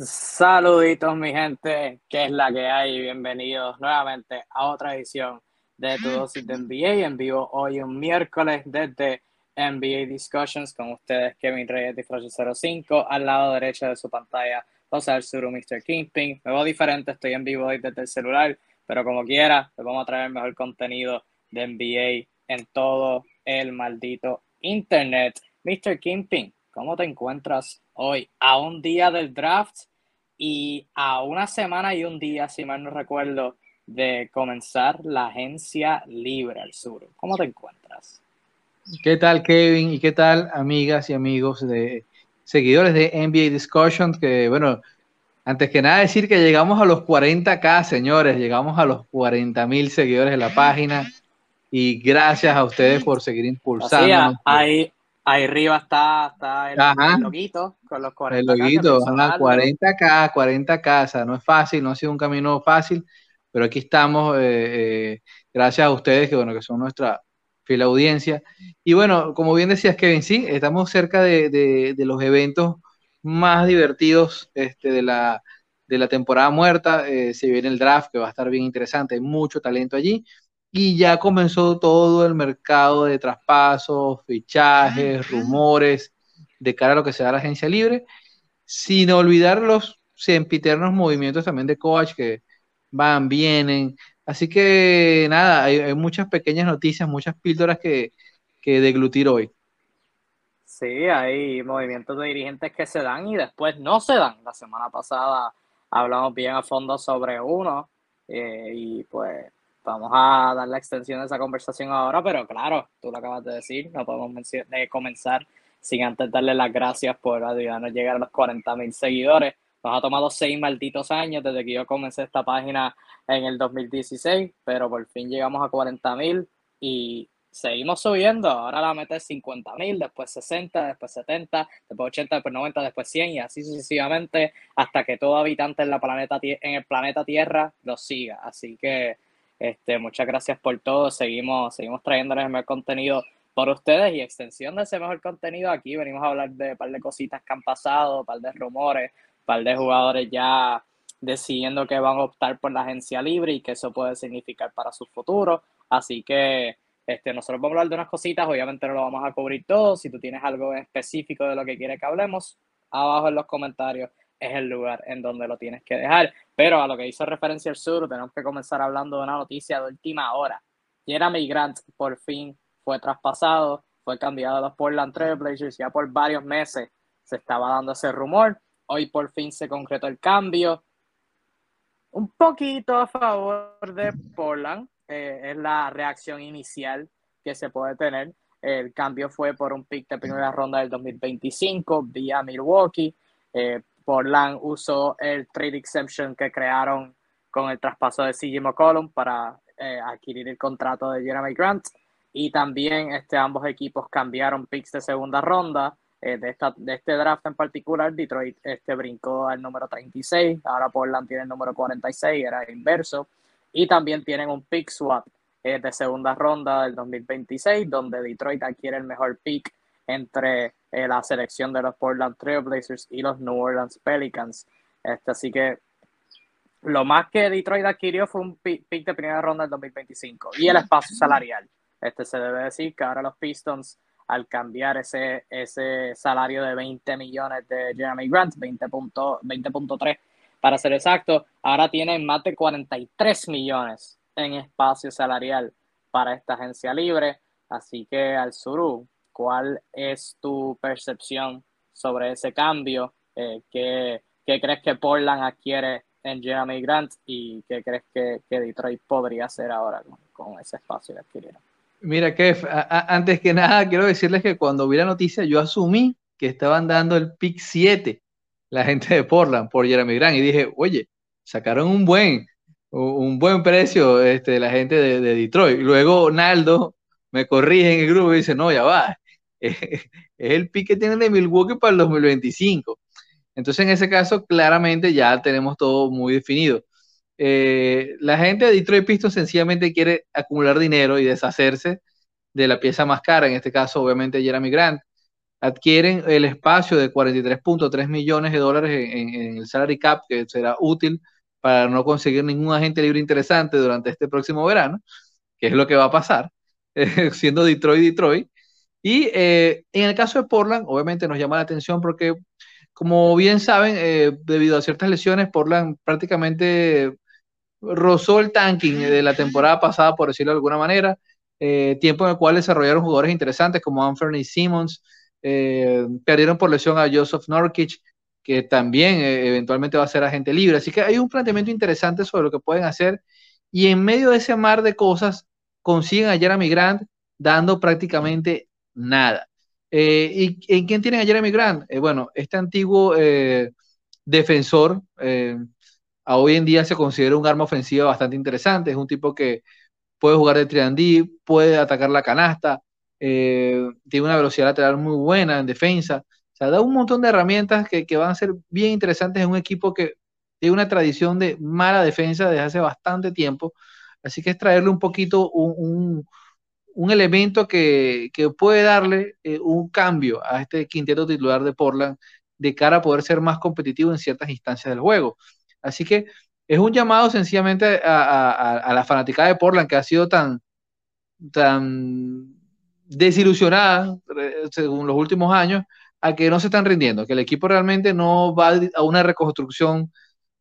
Saluditos mi gente, que es la que hay, bienvenidos nuevamente a otra edición de Tu Dosis de NBA en vivo hoy un miércoles desde NBA Discussions con ustedes Kevin Reyes de Flash 05 al lado derecho de su pantalla José Arzuru, Mr. Kingpin, me veo diferente, estoy en vivo hoy desde el celular, pero como quiera, les vamos a traer mejor contenido de NBA en todo el maldito internet. Mr. Kingpin, ¿cómo te encuentras hoy? A un día del draft y a una semana y un día, si mal no recuerdo, de comenzar la agencia libre al sur. ¿Cómo te encuentras? ¿Qué tal, Kevin? ¿Y qué tal, amigas y amigos de seguidores de NBA Discussion? Que bueno, antes que nada decir que llegamos a los 40k, señores, llegamos a los 40 mil seguidores de la página y gracias a ustedes por seguir impulsando. Ahí, ahí arriba está, está el, loguito con los 40K. El loguito, 40K, 40K, o sea, no es fácil, no ha sido un camino fácil, pero aquí estamos, eh, eh, gracias a ustedes, que bueno, que son nuestra fiel audiencia. Y bueno, como bien decías, Kevin, sí, estamos cerca de, de, los eventos más divertidos este, de, la, de la temporada muerta. Eh, se viene el draft, que va a estar bien interesante, hay mucho talento allí y ya comenzó todo el mercado de traspasos, fichajes, rumores de cara a lo que sea la agencia libre, sin olvidar los sempiternos movimientos también de coach que van, vienen. Así que nada, hay, muchas pequeñas noticias, muchas píldoras que, que deglutir hoy. Sí, hay movimientos de dirigentes que se dan y después no se dan. La semana pasada hablamos bien a fondo sobre uno eh, y pues vamos a dar la extensión de esa conversación ahora, pero claro, tú lo acabas de decir, no podemos comenzar sin antes darle las gracias por ayudarnos a llegar a los 40 mil seguidores. Nos ha tomado seis malditos años desde que yo comencé esta página en el 2016, pero por fin llegamos a 40 mil y seguimos subiendo. Ahora la meta es 50 mil, después 60, después 70, después 80, después 90, después 100 y así sucesivamente hasta que todo habitante en, la planeta, en el planeta Tierra lo siga. Así que este, muchas gracias por todo. Seguimos, seguimos trayéndoles el mejor contenido por ustedes y extensión de ese mejor contenido aquí. Venimos a hablar de un par de cositas que han pasado, un par de rumores, un par de jugadores ya decidiendo que van a optar por la agencia libre y que eso puede significar para su futuro. Así que este, nosotros vamos a hablar de unas cositas, obviamente no lo vamos a cubrir todo. Si tú tienes algo específico de lo que quieres que hablemos, abajo en los comentarios es el lugar en donde lo tienes que dejar. Pero a lo que hizo referencia el sur, tenemos que comenzar hablando de una noticia de última hora. Jeremy Grant por fin fue traspasado, fue cambiado a los Portland Trailblazers ya por varios meses se estaba dando ese rumor. Hoy por fin se concretó el cambio. Un poquito a favor de Portland, eh, es la reacción inicial que se puede tener. El cambio fue por un pick de primera ronda del 2025 vía Milwaukee. Eh, Portland usó el trade exception que crearon con el traspaso de CJ McCollum para eh, adquirir el contrato de Jeremy Grant. Y también este, ambos equipos cambiaron picks de segunda ronda. Eh, de, esta, de este draft en particular, Detroit este, brincó al número 36, ahora Portland tiene el número 46, era inverso. Y también tienen un pick swap eh, de segunda ronda del 2026, donde Detroit adquiere el mejor pick entre eh, la selección de los Portland Trailblazers y los New Orleans Pelicans. Este, así que lo más que Detroit adquirió fue un pick de primera ronda del 2025 y el espacio salarial. Este se debe decir que ahora los Pistons, al cambiar ese, ese salario de 20 millones de Jeremy Grant, 20.3 20 para ser exacto, ahora tienen más de 43 millones en espacio salarial para esta agencia libre. Así que al Suru, ¿Cuál es tu percepción sobre ese cambio? Eh, ¿qué, crees que Portland adquiere en Jeremy Grant y qué crees que, Detroit podría hacer ahora con, ese espacio que adquirieron? Mira, Kev, antes que nada quiero decirles que cuando vi la noticia yo asumí que estaban dando el pick 7 la gente de Portland por Jeremy Grant y dije, oye, sacaron un buen, un buen precio este, la gente de, de Detroit. Luego Naldo me corrige en el grupo y dice, no, ya va, es el pick que tienen de Milwaukee para el 2025. Entonces, en ese caso, claramente ya tenemos todo muy definido. Eh, la gente de Detroit Pistons sencillamente quiere acumular dinero y deshacerse de la pieza más cara, en este caso, obviamente, Jeremy Grant. adquieren el espacio de 43.3 millones de dólares en, el salary cap, que será útil para no conseguir ningún agente libre interesante durante este próximo verano, que es lo que va a pasar, siendo Detroit, Detroit. Y eh, en el caso de Portland, obviamente nos llama la atención porque, como bien saben, eh, debido a ciertas lesiones, Portland prácticamente rozó el tanking de la temporada pasada, por decirlo de alguna manera. Eh, tiempo en el cual desarrollaron jugadores interesantes como Anthony Simmons, perdieron por lesión a Joseph Norkic, que también eventualmente va a ser agente libre. Así que hay un planteamiento interesante sobre lo que pueden hacer. Y en medio de ese mar de cosas, consiguen a Jeremy Grant dando prácticamente nada. Eh, ¿Y en quién tienen a Jeremy Grant? Eh, bueno, este antiguo eh, defensor a hoy en día se considera un arma ofensiva bastante interesante. Es un tipo que puede jugar de triandí, puede atacar la canasta, tiene una velocidad lateral muy buena en defensa. O sea, da un montón de herramientas que, van a ser bien interesantes en un equipo que tiene una tradición de mala defensa desde hace bastante tiempo. Así que es traerle un poquito un elemento que, puede darle eh, un cambio a este quinteto titular de Portland de cara a poder ser más competitivo en ciertas instancias del juego. Así que es un llamado sencillamente a, la fanática de Portland que ha sido tan, tan desilusionada eh, según los últimos años a que no se están rindiendo, que el equipo realmente no va a una reconstrucción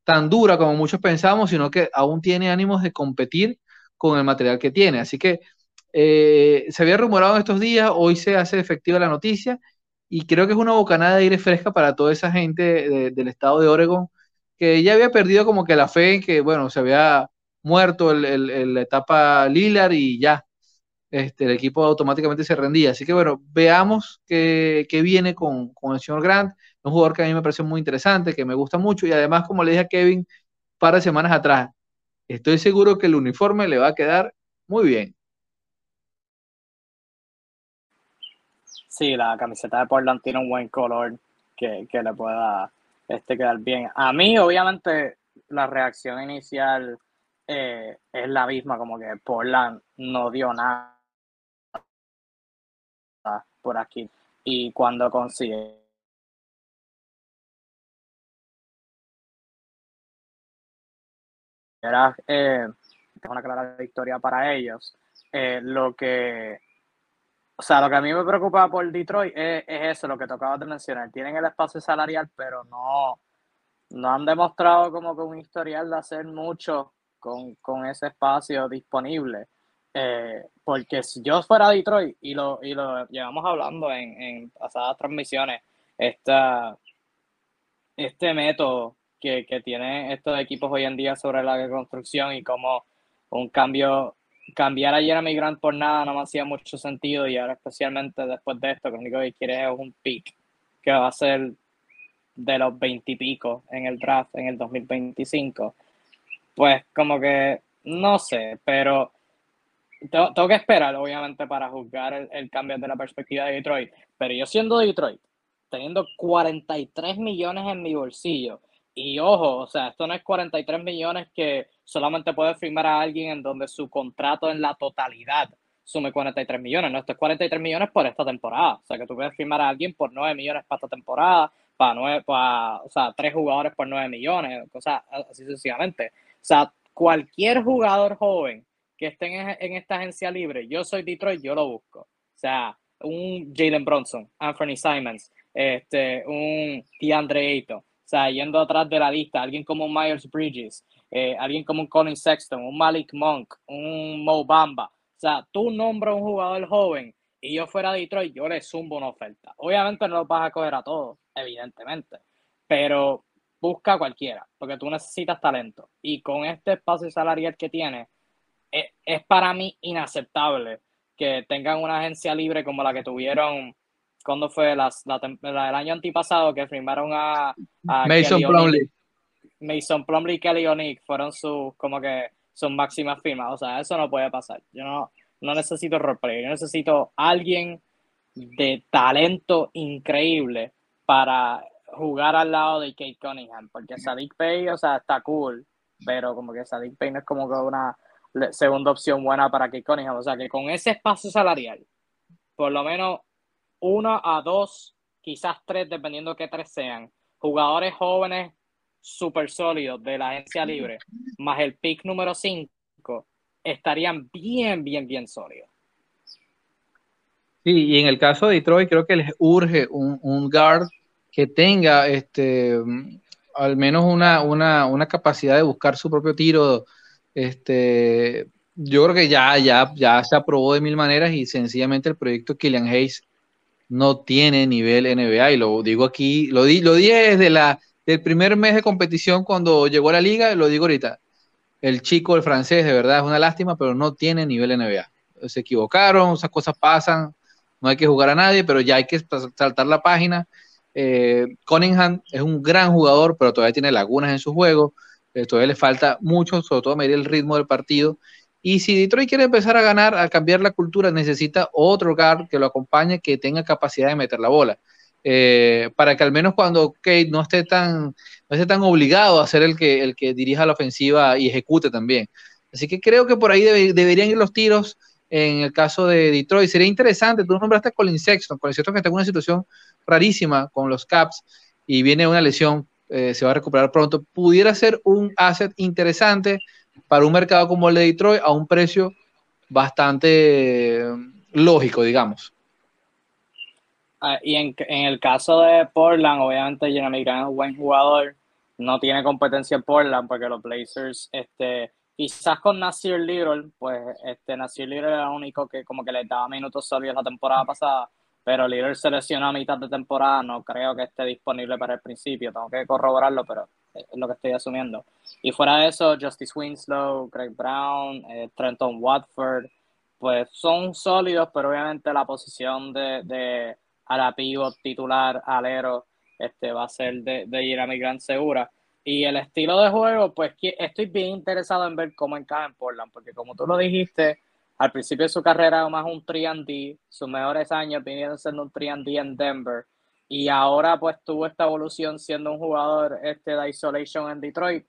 tan dura como muchos pensamos, sino que aún tiene ánimos de competir con el material que tiene. Así que eh, se había rumorado en estos días, hoy se hace efectiva la noticia y creo que es una bocanada de aire fresca para toda esa gente del estado de Oregon que ya había perdido como que la fe en que, bueno, se había muerto el, la etapa Lillard y ya, este, el equipo automáticamente se rendía. Así que bueno, veamos qué, viene con, con, el señor Grant, un jugador que a mí me parece muy interesante, que me gusta mucho y además, como le dije a Kevin un par de semanas atrás, estoy seguro que el uniforme le va a quedar muy bien. Sí, la camiseta de Portland tiene un buen color que, le pueda este, quedar bien. A mí, obviamente, la reacción inicial eh, es la misma, como que Portland no dio nada por aquí. Y cuando consigue era eh, una clara victoria para ellos. Eh, lo que o sea, lo que a mí me preocupa por Detroit es, eso, lo que tocaba de mencionar. Tienen el espacio salarial, pero no, no han demostrado como que un historial de hacer mucho con, ese espacio disponible. Eh, porque si yo fuera Detroit, y lo, y lo llevamos hablando en, en pasadas transmisiones, esta, este método que, que tienen estos equipos hoy en día sobre la construcción y como un cambio cambiar a Jeremy Grant por nada no me hacía mucho sentido y ahora especialmente después de esto, lo único que quiere es un pick que va a ser de los 20 y pico en el draft en el 2025. Pues como que no sé, pero tengo, que esperar obviamente para juzgar el, cambio de la perspectiva de Detroit. Pero yo siendo Detroit, teniendo 43 millones en mi bolsillo y ojo, o sea, esto no es 43 millones que solamente puede firmar a alguien en donde su contrato en la totalidad sume 43 millones. No, esto es 43 millones por esta temporada. O sea, que tú puedes firmar a alguien por 9 millones para esta temporada, para, 9, para o sea, tres jugadores por 9 millones, cosas así sucesivamente. O sea, cualquier jugador joven que esté en, en esta agencia libre, yo soy Detroit, yo lo busco. O sea, un Jalen Bronson, Anthony Simons, este, un DeAndre Ayton. O sea, yendo atrás de la lista, alguien como Myers Bridges, eh, alguien como un Colin Sexton, un Malik Monk, un Mo Bamba. O sea, tú nombras un jugador joven y yo fuera de Detroit, yo le zumbo una oferta. Obviamente no lo vas a coger a todos, evidentemente, pero busca a cualquiera, porque tú necesitas talento. Y con este espacio salarial que tiene, es, es para mí inaceptable que tengan una agencia libre como la que tuvieron cuando fue la, la, el año antipasado que firmaron a, Mason Plumley. Mason Plumley y Kelly O'Neill fueron sus como que sus máximas firmas. O sea, eso no puede pasar. Yo no, no necesito roleplay. Yo necesito alguien de talento increíble para jugar al lado de Kate Cunningham. Porque Sadiq Pay, o sea, está cool. Pero como que Sadiq Pay no es como que una segunda opción buena para Kate Cunningham. O sea, que con ese espacio salarial, por lo menos uno a dos, quizás tres, dependiendo de qué tres sean, jugadores jóvenes súper sólidos de la agencia libre, más el pick número 5, estarían bien, bien, bien sólidos. Sí, y en el caso de Detroit creo que les urge un, guard que tenga este al menos una, una, una, capacidad de buscar su propio tiro. Este, yo creo que ya, ya, ya se aprobó de mil maneras y sencillamente el proyecto Killian Hayes no tiene nivel NBA. Y lo digo aquí, lo, di, lo dije desde la, el primer mes de competición cuando llegó a la liga, lo digo ahorita. El chico, el francés, de verdad es una lástima, pero no tiene nivel NBA. Se equivocaron, esas cosas pasan, no hay que jugar a nadie, pero ya hay que saltar la página eh, Cunningham es un gran jugador, pero todavía tiene lagunas en su juego. Eh, todavía le falta mucho, sobre todo medir el ritmo del partido. Y si Detroit quiere empezar a ganar, a cambiar la cultura, necesita otro guard que lo acompañe, que tenga capacidad de meter la bola. Eh, para que al menos cuando Kate no esté tan, no esté tan obligado a ser el que, el que dirija la ofensiva y ejecute también. Así que creo que por ahí deberían ir los tiros en el caso de Detroit. Sería interesante, tú nombraste a Colin Sexton, Colin Sexton que está en una situación rarísima con los Caps y viene una lesión, eh, se va a recuperar pronto, pudiera ser un asset interesante para un mercado como el de Detroit a un precio bastante eh, lógico, digamos. Ah, y en, el caso de Portland, obviamente Jeremy Grant es un buen jugador, no tiene competencia en Portland porque los Blazers este, Quizás con Nasir Little, pues este Nasir Little era el único que como que le daba minutos sólidos la temporada pasada, pero Little se lesionó a mitad de temporada, no creo que esté disponible para el principio, tengo que corroborarlo, pero es lo que estoy asumiendo. Y fuera de eso, Justice Winslow, Greg Brown, eh, Trenton Watford, pues son sólidos, pero obviamente la posición de, de a la pivot titular, alero, este, va a ser de, de Jeremy Grant segura. Y el estilo de juego, pues estoy bien interesado en ver cómo encaja en Portland, porque como tú lo dijiste, al principio de su carrera más un 3D, sus mejores años vinieron siendo un 3D en Denver, y ahora pues tuvo esta evolución siendo un jugador este, de isolation en Detroit,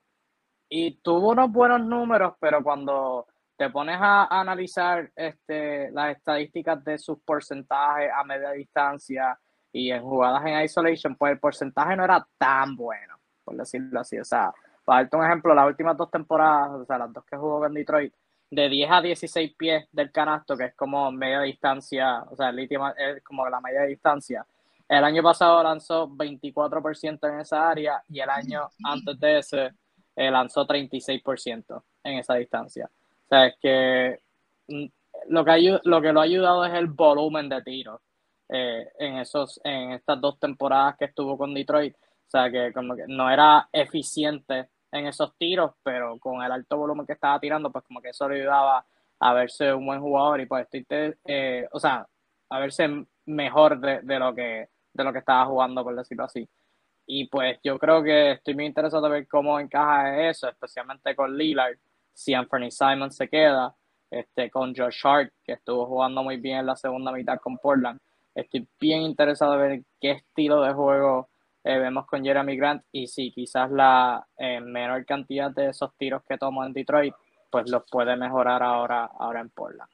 y tuvo unos buenos números, pero cuando te pones a, analizar este, las estadísticas de sus porcentajes a media distancia y en jugadas en isolation, pues el porcentaje no era tan bueno por decirlo así. O sea, para darte un ejemplo, las últimas dos temporadas, o sea, las dos que jugó con Detroit, de 10 a 16 pies del canasto, que es como media distancia, o sea, el es como la media distancia. El año pasado lanzó 24% en esa área y el año antes de ese eh, lanzó 36% en esa distancia. O sea, es que mm, lo que, lo que lo ha ayudado es el volumen de tiros eh, en, esos, en estas dos temporadas que estuvo con Detroit. O sea, que como que no era eficiente en esos tiros, pero con el alto volumen que estaba tirando, pues como que eso le ayudaba a verse un buen jugador y pues eh, o sea, a verse mejor de, lo que, de lo que estaba jugando, por decirlo así. Y pues yo creo que estoy muy interesado en ver cómo encaja eso, especialmente con Lillard, si Anthony Simon se queda, este, con Josh Hart, que estuvo jugando muy bien en la segunda mitad con Portland. Estoy bien interesado en ver qué estilo de juego eh, vemos con Jeremy Grant y si quizás la eh, menor cantidad de esos tiros que tomó en Detroit, pues los puede mejorar ahora, ahora en Portland.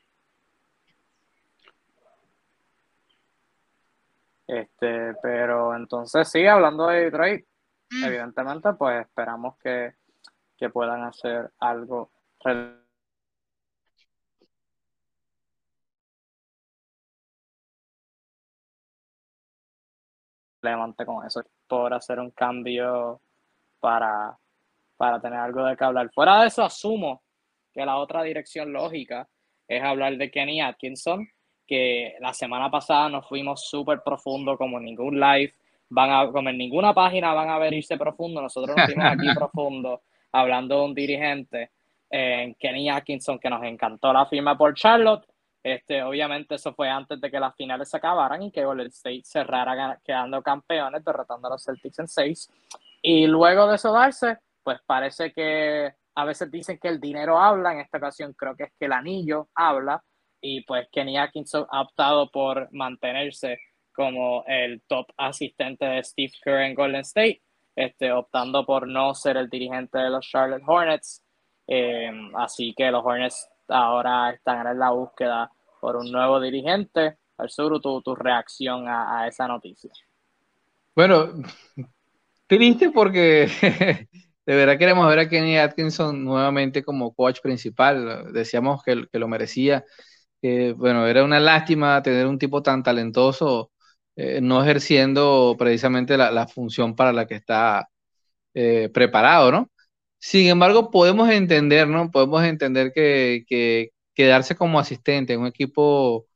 Este, pero entonces sí, hablando de Detroit, mm. evidentemente, pues esperamos que, que puedan hacer algo relevante con eso por hacer un cambio para, para tener algo de que hablar. Fuera de eso, asumo que la otra dirección lógica es hablar de Kenny Atkinson, que la semana pasada nos fuimos súper profundo como ningún live, van a, como en ninguna página van a ver irse profundo, nosotros nos fuimos aquí profundo hablando de un dirigente, en Kenny Atkinson, que nos encantó la firma por Charlotte, este, obviamente eso fue antes de que las finales se acabaran y que Golden State cerrara quedando campeones, derrotando a los Celtics en seis. Y luego de eso darse, pues parece que a veces dicen que el dinero habla, en esta ocasión creo que es que el anillo habla, y pues Kenny Atkinson ha optado por mantenerse como el top asistente de Steve Kerr en Golden State, este, optando por no ser el dirigente de los Charlotte Hornets. Eh, así que los Hornets ahora están en la búsqueda por un nuevo dirigente. Arzuru, tu, tu reacción a, esa noticia. Bueno, triste porque de verdad queremos ver a Kenny Atkinson nuevamente como coach principal. Decíamos que, que lo merecía. bueno, era una lástima tener un tipo tan talentoso eh, no ejerciendo precisamente la, función para la que está eh, preparado, ¿no? Sin embargo, podemos entender, ¿no? Podemos entender que, quedarse como asistente en un equipo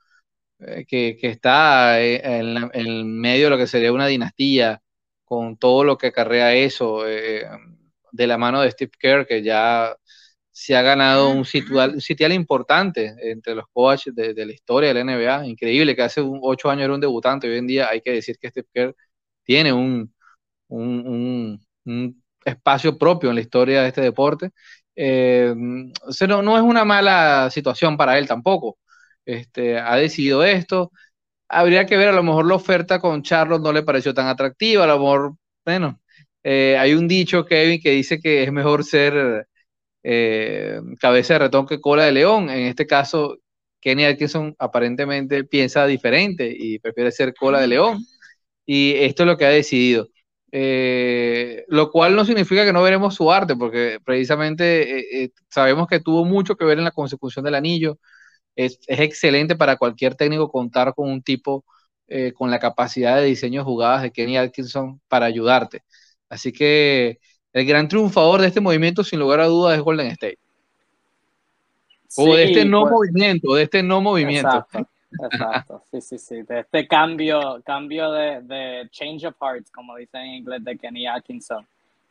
eh, que, está en, el medio de lo que sería una dinastía, con todo lo que acarrea eso, de la mano de Steve Kerr, que ya se ha ganado un sitial, sitial importante entre los coaches de, la historia del NBA. Increíble que hace ocho años era un debutante. Hoy en día hay que decir que Steve Kerr tiene un, un, espacio propio en la historia de este deporte. Eh, no, no, es una mala situación para él tampoco. Este, ha decidido esto. Habría que ver, a lo mejor la oferta con Charlotte no le pareció tan atractiva. A lo mejor, bueno, eh, hay un dicho, Kevin, que dice que es mejor ser eh, cabeza de ratón que cola de león. En este caso, Kenny Atkinson aparentemente piensa diferente y prefiere ser cola de león. Y esto es lo que ha decidido. Eh, lo cual no significa que no veremos su arte, porque precisamente eh, sabemos que tuvo mucho que ver en la consecución del anillo. Es, excelente para cualquier técnico contar con un tipo con la capacidad de diseño de jugadas de Kenny Atkinson para ayudarte. Así que el gran triunfador de este movimiento, sin lugar a dudas, es Golden State. o de este no pues. movimiento, de este no movimiento. Exacto, exacto, sí, sí, sí, de este cambio, cambio de, de change of hearts, como dicen en inglés, de Kenny Atkinson.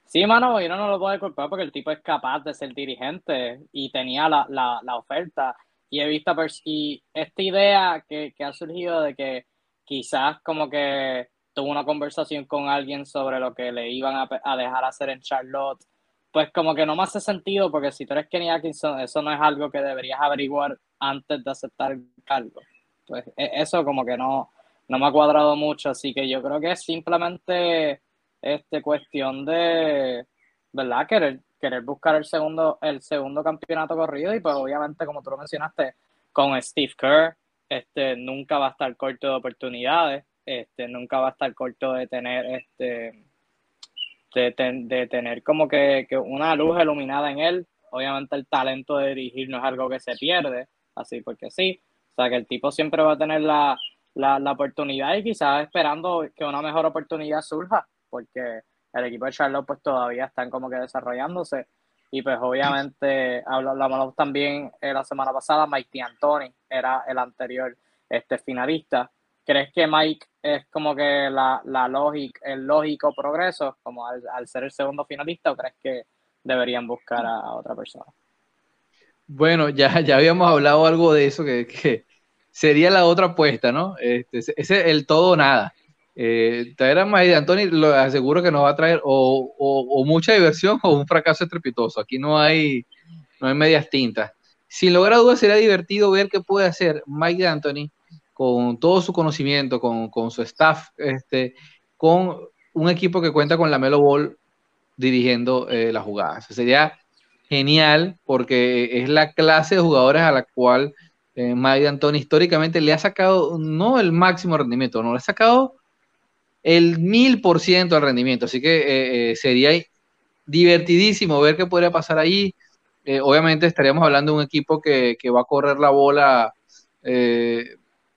Sí, mano, yo no lo puedo culpar porque el tipo es capaz de ser dirigente y tenía la, la, la oferta. Y he visto y esta idea que, que ha surgido de que quizás como que tuvo una conversación con alguien sobre lo que le iban a, dejar hacer en Charlotte, pues como que no me hace sentido porque si tú eres Kenny Atkinson, eso no es algo que deberías averiguar antes de aceptar el cargo. Pues e, eso como que no, no me ha cuadrado mucho, así que yo creo que es simplemente este, cuestión de, ¿verdad? Querer, querer buscar el segundo, el segundo campeonato corrido y pues obviamente como tú lo mencionaste, con Steve Kerr, este, nunca va a estar corto de oportunidades este, nunca va a estar corto de tener este de, tener como que, una luz iluminada en él. Obviamente el talento de dirigir no es algo que se pierde, así porque sí. O sea que el tipo siempre va a tener la, oportunidad y quizás esperando que una mejor oportunidad surja, porque el equipo de Charlotte pues todavía están como que desarrollándose. Y pues obviamente hablamos también eh, la semana pasada, Mike D'Antoni era el anterior este, finalista. ¿Crees que Mike es como que la, la lógica, el lógico progreso, como al, ser el segundo finalista, o crees que deberían buscar a, otra persona? Bueno, ya, ya habíamos hablado algo de eso, que, sería la otra apuesta, ¿no? Este, ese es el todo o nada. Eh, traer a Mike Anthony lo aseguro que nos va a traer o, mucha diversión o un fracaso estrepitoso. Aquí no hay, no hay medias tintas. Sin lugar a dudas, sería divertido ver qué puede hacer Mike Anthony con todo su conocimiento, con, su staff, este, con un equipo que cuenta con la Melo Ball dirigiendo eh, las jugadas. Sería genial porque es la clase de jugadores a la cual eh, Mike históricamente le ha sacado no el máximo rendimiento, no le ha sacado el mil por ciento del rendimiento. Así que eh, eh, sería divertidísimo ver qué podría pasar ahí. obviamente estaríamos hablando de un equipo que, que va a correr la bola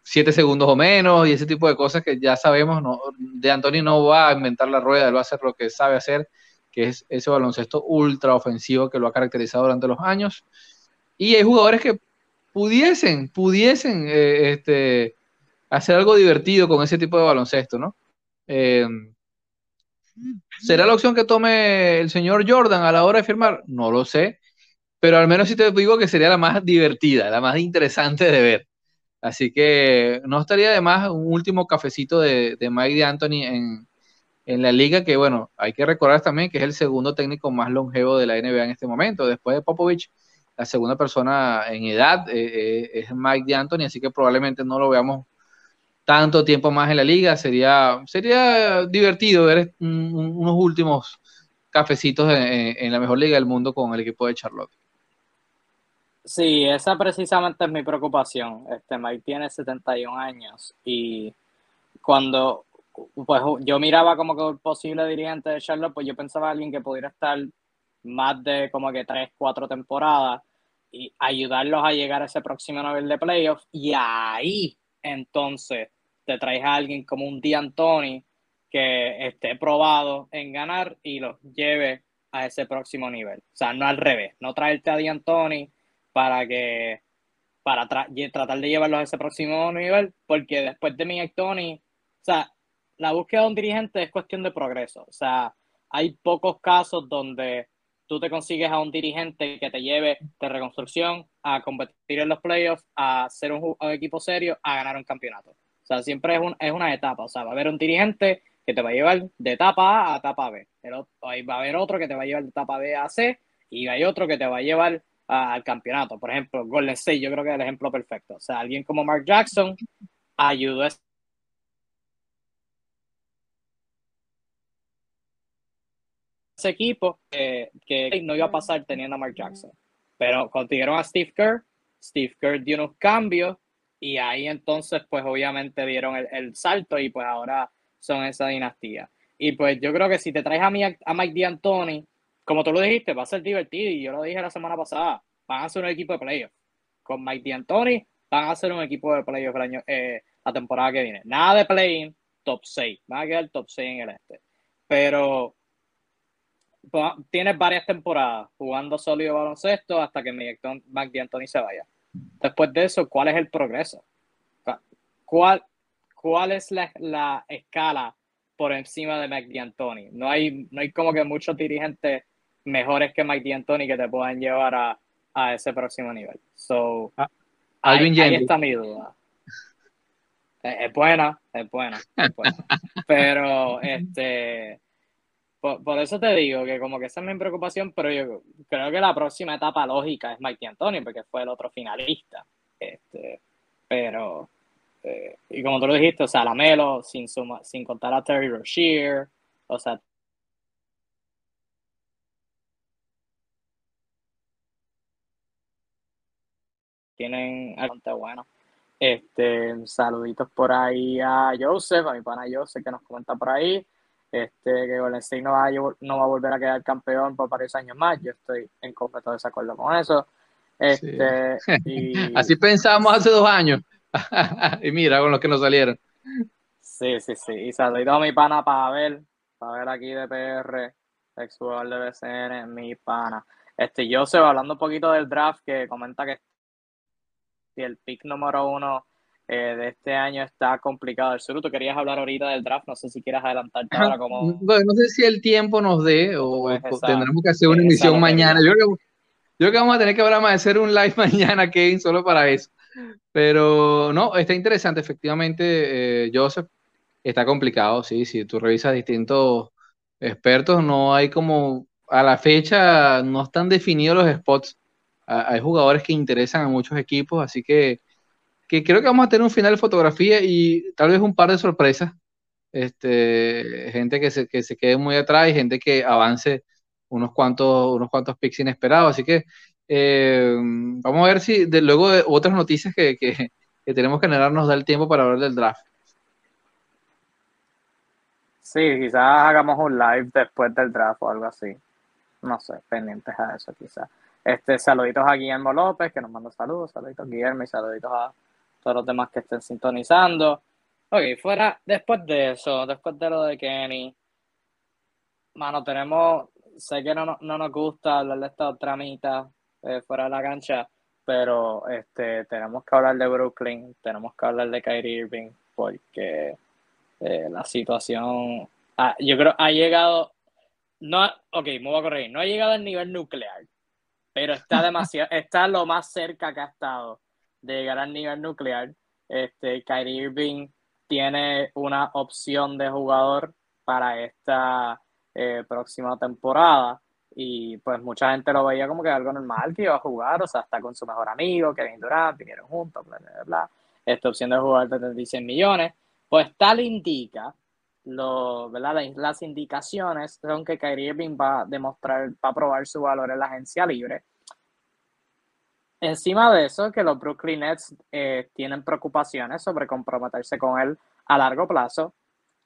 siete segundos o menos y ese tipo de cosas que ya sabemos, no, de Anthony no va a inventar la rueda, él va a hacer lo que sabe hacer, que es ese baloncesto ultra ofensivo que lo ha caracterizado durante los años. Y hay jugadores que pudiesen, pudiesen eh, este, hacer algo divertido con ese tipo de baloncesto, ¿no? Eh, ¿Será la opción que tome el señor Jordan a la hora de firmar? No lo sé, pero al menos sí te digo que sería la más divertida, la más interesante de ver. Así que no estaría de más un último cafecito de, de Mike D'Antoni en, en la liga, que bueno, hay que recordar también que es el segundo técnico más longevo de la NBA en este momento. Después de Popovich, la segunda persona en edad eh, eh, es Mike D'Antoni, así que probablemente no lo veamos tanto tiempo más en la liga. Sería, sería divertido ver unos últimos cafecitos en, la mejor liga del mundo con el equipo de Charlotte. Sí, esa precisamente es mi preocupación. Este Mike tiene 71 años y cuando pues yo miraba como que posible dirigente de Charlotte, pues yo pensaba alguien que pudiera estar más de como que 3, 4 temporadas y ayudarlos a llegar a ese próximo nivel de playoffs y ahí entonces te traes a alguien como un D'Antoni que esté probado en ganar y los lleve a ese próximo nivel. O sea, no al revés, no traerte a D'Antoni para que para tratar de llevarlos a ese próximo nivel, porque después de mi Tony, o sea, la búsqueda de un dirigente es cuestión de progreso. O sea, hay pocos casos donde tú te consigues a un dirigente que te lleve de reconstrucción a competir en los playoffs, a ser un, equipo serio, a ganar un campeonato. O sea, siempre es, es una etapa. O sea, va a haber un dirigente que te va a llevar de etapa A a etapa B. Pero va a haber otro que te va a llevar de etapa B a C y hay otro que te va a llevar al campeonato. Por ejemplo, Golden State, yo creo que es el ejemplo perfecto. O sea, alguien como Mark Jackson ayudó a equipo que, que, no iba a pasar teniendo a Mark Jackson. Pero consiguieron a Steve Kerr, Steve Kerr dio unos cambios y ahí entonces pues obviamente dieron el, el salto y pues ahora son esa dinastía. Y pues yo creo que si te traes a, mi, a Mike D'Antoni, como tú lo dijiste, va a ser divertido y yo lo dije la semana pasada, van a ser un equipo de playoffs. Con Mike D'Antoni van a ser un equipo de playoffs el año, eh, la temporada que viene. Nada de play top 6, van a quedar top 6 en el este. Pero tienes varias temporadas jugando sólido baloncesto hasta que Mike D'Antoni se vaya. Después de eso, ¿cuál es el progreso? ¿Cuál, cuál es la, la escala por encima de Mike D'Antoni? No hay, no hay como que muchos dirigentes mejores que Mike D'Antoni que te puedan llevar a, a ese próximo nivel. So, ah, ahí, está mi duda. Es, buena, es buena, es buena. Pero, este, por, eso te digo que como que esa es mi preocupación, pero yo creo que la próxima etapa lógica es Mike D'Antoni, porque fue el otro finalista. Este, pero, eh, y como tú lo dijiste, o sea, la Melo, sin, suma, sin contar a Terry Rozier, o sea, tienen bastante bueno. Este, saluditos por ahí a Joseph, a mi pana Joseph que nos comenta por ahí. Este, que Golden State no va, a, no va a volver a quedar campeón por varios años más. Yo estoy en completo desacuerdo con eso. Este, Así pensamos hace dos años. y mira con los que nos salieron. Sí, sí, sí. Y saluditos a mi pana Pavel, Pavel aquí de PR, ex jugador de BCN, mi pana. Este, Joseph, hablando un poquito del draft, que comenta que si el pick número uno eh, de este año está complicado. El sur, tú querías hablar ahorita del draft, no sé si quieras adelantarte ahora como... Bueno, no sé si el tiempo nos dé o pues tendremos que hacer una emisión mañana. Yo creo, yo que vamos a tener que hablar más hacer un live mañana, Kevin, solo para eso. Pero no, está interesante, efectivamente, eh, Joseph, está complicado, sí, si tú revisas distintos expertos, no hay como, a la fecha, no están definidos los spots hay jugadores que interesan a muchos equipos, así que, que, creo que vamos a tener un final de fotografía y tal vez un par de sorpresas. Este, gente que se, que se quede muy atrás y gente que avance unos cuantos, unos cuantos inesperados. Así que eh, vamos a ver si luego de otras noticias que, que, que tenemos que generar nos da el tiempo para hablar del draft. Sí, quizás hagamos un live después del draft o algo así. No sé, pendientes a eso quizás. Este, saluditos a Guillermo López, que nos manda saludos, saluditos Guillermo y saluditos a todos los demás que estén sintonizando. Ok, fuera, después de eso, después de lo de Kenny, mano, tenemos, sé que no, no nos gusta hablar de esta otra mitad eh, fuera de la cancha, pero este, tenemos que hablar de Brooklyn, tenemos que hablar de Kyrie Irving, porque eh, la situación, yo creo, ha llegado, no, ok, me voy a corregir, no ha llegado al nivel nuclear, pero está demasiado, está lo más cerca que ha estado de llegar al nivel nuclear. Este, Kyrie Irving tiene una opción de jugador para esta eh, próxima temporada y pues mucha gente lo veía como que algo normal que iba a jugar, o sea, está con su mejor amigo, Kevin Durant, vinieron juntos, bla, bla, bla, esta opción de jugar de 36 millones, pues tal indica lo, ¿verdad? Las indicaciones son que Kyrie Irving va a demostrar, va a probar su valor en la agencia libre. Encima de eso, que los Brooklyn Nets eh, tienen preocupaciones sobre comprometerse con él a largo plazo.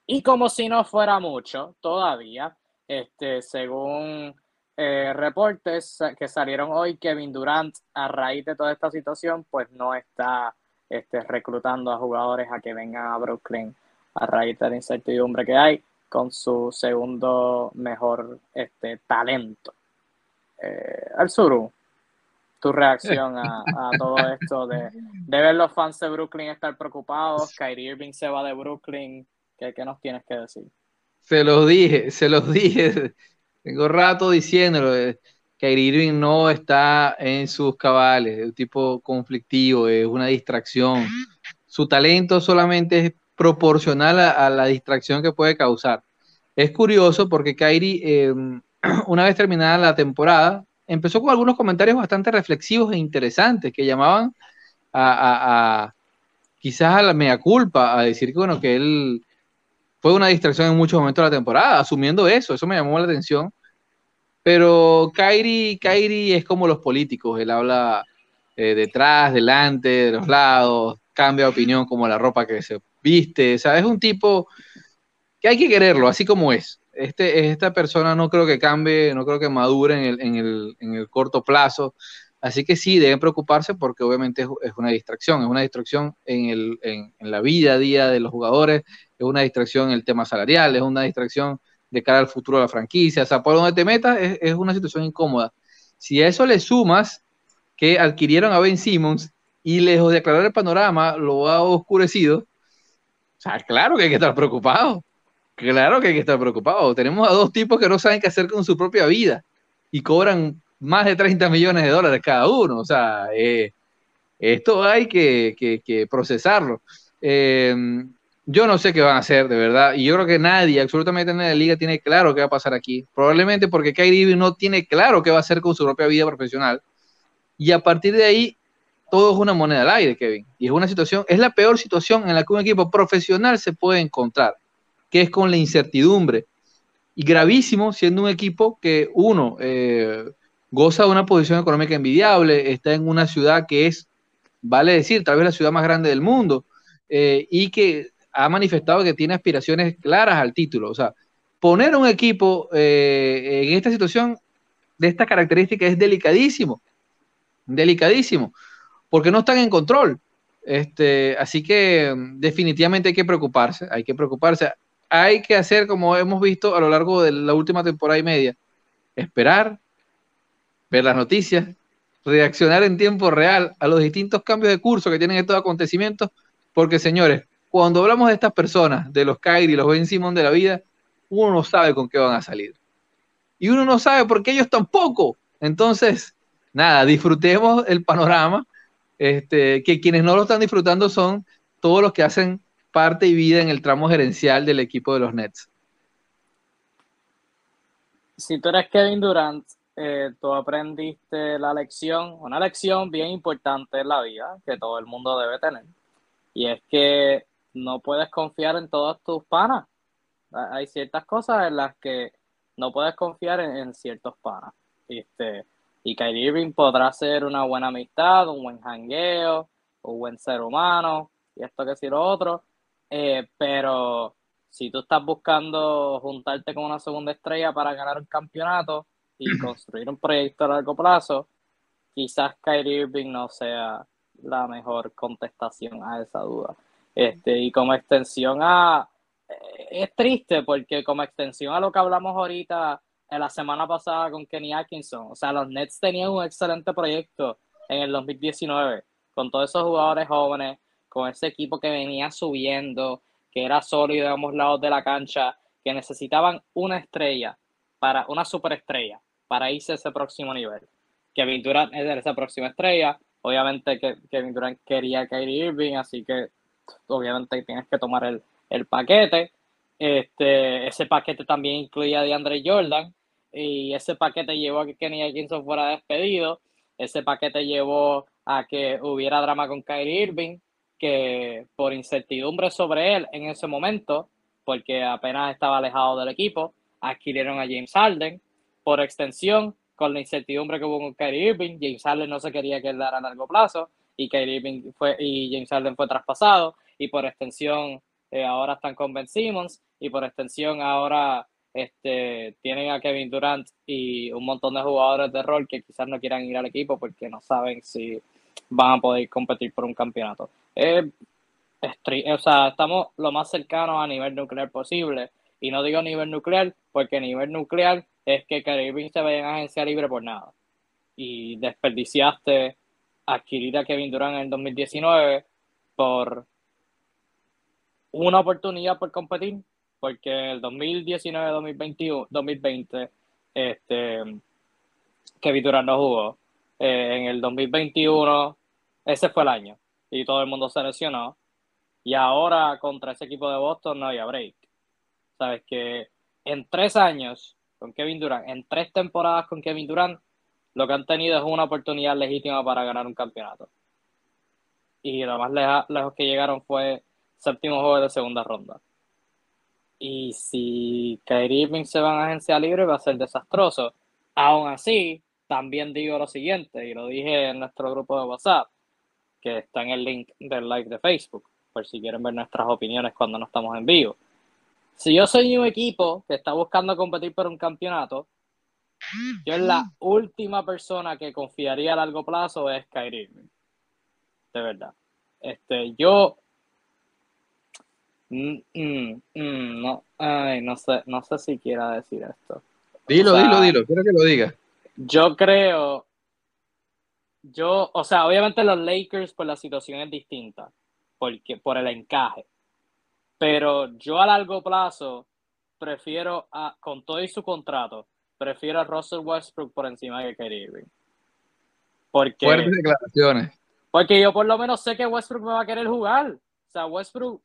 Y como si no fuera mucho, todavía, este, según eh, reportes que salieron hoy, Kevin Durant, a raíz de toda esta situación, pues no está este, reclutando a jugadores a que vengan a Brooklyn a raíz de la incertidumbre que hay con su segundo mejor este, talento. Eh, al Suru, tu reacción a, todo esto de, ver los fans de Brooklyn estar preocupados, Kyrie Irving se va de Brooklyn, ¿qué, qué nos tienes que decir? Se los dije, se los dije, tengo rato diciéndolo, eh, Kyrie Irving no está en sus cabales, es un tipo conflictivo, es una distracción. Su talento solamente es proporcional a, la distracción que puede causar. Es curioso porque Kyrie, em, una vez terminada la temporada, empezó con algunos comentarios bastante reflexivos e interesantes que llamaban a, quizás a la mea culpa, a decir que bueno, que él fue una distracción en muchos momentos de la temporada, asumiendo eso, eso me llamó la atención. Pero Kyrie, Kyrie es como los políticos, él habla eh, detrás, delante, de los lados, cambia opinión como la ropa que se viste, o sea, es un tipo que hay que quererlo, así como es. Este, esta persona no creo que cambie, no creo que madure en el, en el, en el corto plazo. Así que sí, deben preocuparse porque obviamente es, una distracción, es una distracción en, el, en, en, la vida a día de los jugadores, es una distracción en el tema salarial, es una distracción de cara al futuro de la franquicia. O sea, por donde te metas es, es una situación incómoda. Si a eso le sumas que adquirieron a Ben Simmons y lejos de aclarar el panorama lo ha oscurecido, o sea, claro que hay que estar preocupado. Claro que hay que estar preocupado. Tenemos a dos tipos que no saben qué hacer con su propia vida y cobran más de 30 millones de dólares cada uno. O sea, eh, esto hay que, procesarlo. Eh, yo no sé qué van a hacer, de verdad. Y yo creo que nadie, absolutamente nadie de la liga, tiene claro qué va a pasar aquí. Probablemente porque Kyrie no tiene claro qué va a hacer con su propia vida profesional. Y a partir de ahí, todo es una moneda al aire, Kevin. Y es una situación, es la peor situación en la que un equipo profesional se puede encontrar, que es con la incertidumbre. Y gravísimo siendo un equipo que, uno, eh, goza de una posición económica envidiable, está en una ciudad que es, vale decir, tal vez la ciudad más grande del mundo, eh, y que ha manifestado que tiene aspiraciones claras al título. O sea, poner un equipo eh, en esta situación de esta característica es delicadísimo, delicadísimo porque no están en control. Este, así que mm, definitivamente hay que preocuparse, hay que preocuparse. Hay que hacer como hemos visto a lo largo de la última temporada y media, esperar, ver las noticias, reaccionar en tiempo real a los distintos cambios de curso que tienen estos acontecimientos, porque señores, cuando hablamos de estas personas, de los Kyrie, los Ben Simon de la vida, uno no sabe con qué van a salir. Y uno no sabe por qué ellos tampoco. Entonces, nada, disfrutemos el panorama este, que quienes no lo están disfrutando son todos los que hacen parte y vida en el tramo gerencial del equipo de los Nets. Si tú eres Kevin Durant, eh, tú aprendiste la lección, una lección bien importante en la vida que todo el mundo debe tener, y es que no puedes confiar en todos tus panas. Hay ciertas cosas en las que no puedes confiar en, ciertos panas. Este, y Kyrie Irving podrá ser una buena amistad, un buen jangueo, un buen ser humano, y esto que decir lo otro. Eh, pero si tú estás buscando juntarte con una segunda estrella para ganar un campeonato y construir un proyecto a largo plazo, quizás Kyrie Irving no sea la mejor contestación a esa duda. Este, y como extensión a... Eh, es triste porque como extensión a lo que hablamos ahorita en la semana pasada con Kenny Atkinson. O sea, los Nets tenían un excelente proyecto en el 2019, con todos esos jugadores jóvenes, con ese equipo que venía subiendo, que era sólido de ambos lados de la cancha, que necesitaban una estrella, para una superestrella, para irse a ese próximo nivel. Kevin Durant es esa próxima estrella. Obviamente que Kevin Durant quería Kyrie Irving, así que obviamente tienes que tomar el, el paquete. Este, ese paquete también incluía a DeAndre Jordan y ese paquete llevó a que Kenny Atkinson fuera despedido. Ese paquete llevó a que hubiera drama con Kyrie Irving, que por incertidumbre sobre él en ese momento, porque apenas estaba alejado del equipo, adquirieron a James Harden. Por extensión, con la incertidumbre que hubo con Kyrie Irving. James Harden no se quería quedar a largo plazo y Kyrie Irving fue, y James Harden fue traspasado y por extensión eh, ahora están con Ben Simmons y por extensión ahora este, tienen a Kevin Durant y un montón de jugadores de rol que quizás no quieran ir al equipo porque no saben si van a poder competir por un campeonato. O sea, estamos lo más cercanos a nivel nuclear posible. Y no digo nivel nuclear porque nivel nuclear es que Kyrie se vaya en agencia libre por nada. Y desperdiciaste adquirir a Kevin Durant en el 2019 por una oportunidad por competir, porque el 2019, 2021, 2020, este, Kevin Durant no jugó. Eh, en el 2021, ese fue el año, y todo el mundo se lesionó. Y ahora contra ese equipo de Boston no había break. Sabes que en tres años con Kevin Durant, en tres temporadas con Kevin Durant, lo que han tenido es una oportunidad legítima para ganar un campeonato. Y lo más lejos que llegaron fue séptimo juego de segunda ronda. Y si Kyrie Irving se va a agencia libre va a ser desastroso. Aún así, también digo lo siguiente, y lo dije en nuestro grupo de WhatsApp, que está en el link del live de Facebook, por si quieren ver nuestras opiniones cuando no estamos en vivo. Si yo soy un equipo que está buscando competir por un campeonato, yo es la última persona que confiaría a largo plazo es Kyrie. De verdad. Este, yo Mm, mm, mm, no, ay, no sé, no sé si quiera decir esto. Dilo, dilo, dilo, quiero que lo diga. Yo creo, yo, o sea, obviamente los Lakers, pues la situación es distinta, porque, por el encaje. Pero yo a largo plazo prefiero, a, con todo y su contrato, prefiero a Russell Westbrook por encima de Kyrie Irving. Porque, Fuertes declaraciones. Porque yo por lo menos sé que Westbrook me va a querer jugar sea, Westbrook.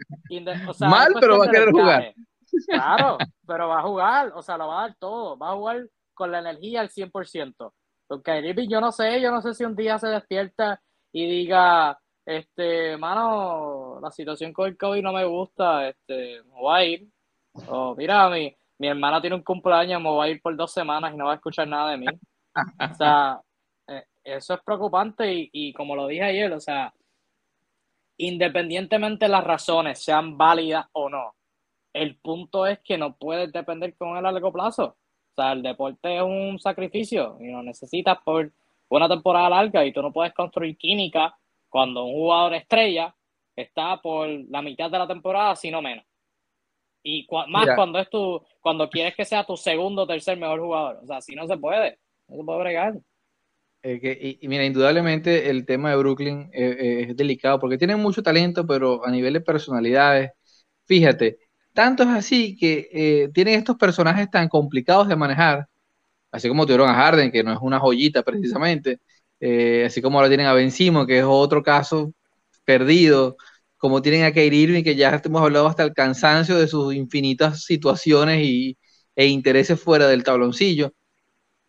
Mal, pero va a querer jugar. Claro, pero va a jugar, o sea, lo va a dar todo. Va a jugar con la energía al 100%. Porque Irving, yo no sé, yo no sé si un día se despierta y diga, este, mano, la situación con el COVID no me gusta, este, me voy a ir. O mira, mi, mi hermana tiene un cumpleaños, me voy a ir por dos semanas y no va a escuchar nada de mí. O sea, eh, eso es preocupante y, y como lo dije ayer, o sea, independientemente de las razones sean válidas o no, el punto es que no puedes depender con a largo plazo. Sea, el deporte es un sacrificio y lo necesitas por una temporada larga y tú no puedes construir química cuando un jugador estrella está por la mitad de la temporada, si no menos. Y más cuando es tu, cuando quieres que sea tu segundo o tercer mejor jugador. O sea, si no se puede, no se puede bregar. Eh, y, mira, indudablemente el tema de Brooklyn eh, eh, es delicado porque tienen mucho talento, pero a nivel de personalidades, fíjate, tanto es así que tienen estos personajes tan complicados de manejar, así como tuvieron a Harden, que no es una joyita precisamente, así como ahora tienen a Ben Simon, que es otro caso perdido, como tienen a Kyrie Irving, que ya hemos hablado hasta el cansancio de sus infinitas situaciones y, e intereses fuera del tabloncillo